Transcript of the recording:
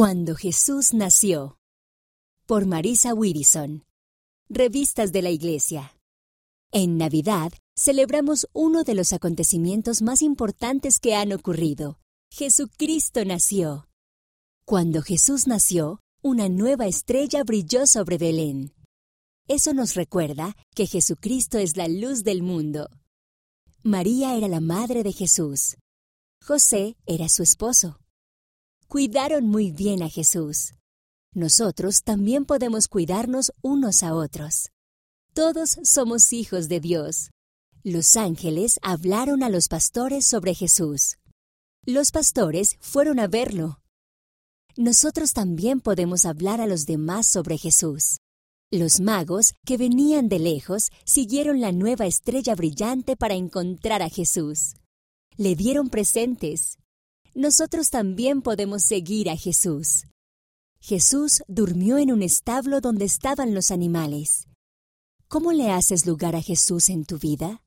Cuando Jesús nació. Por Marisa Widison. Revistas de la Iglesia. En Navidad celebramos uno de los acontecimientos más importantes que han ocurrido. Jesucristo nació. Cuando Jesús nació, una nueva estrella brilló sobre Belén. Eso nos recuerda que Jesucristo es la luz del mundo. María era la madre de Jesús. José era su esposo cuidaron muy bien a Jesús. Nosotros también podemos cuidarnos unos a otros. Todos somos hijos de Dios. Los ángeles hablaron a los pastores sobre Jesús. Los pastores fueron a verlo. Nosotros también podemos hablar a los demás sobre Jesús. Los magos que venían de lejos siguieron la nueva estrella brillante para encontrar a Jesús. Le dieron presentes, nosotros también podemos seguir a Jesús. Jesús durmió en un establo donde estaban los animales. ¿Cómo le haces lugar a Jesús en tu vida?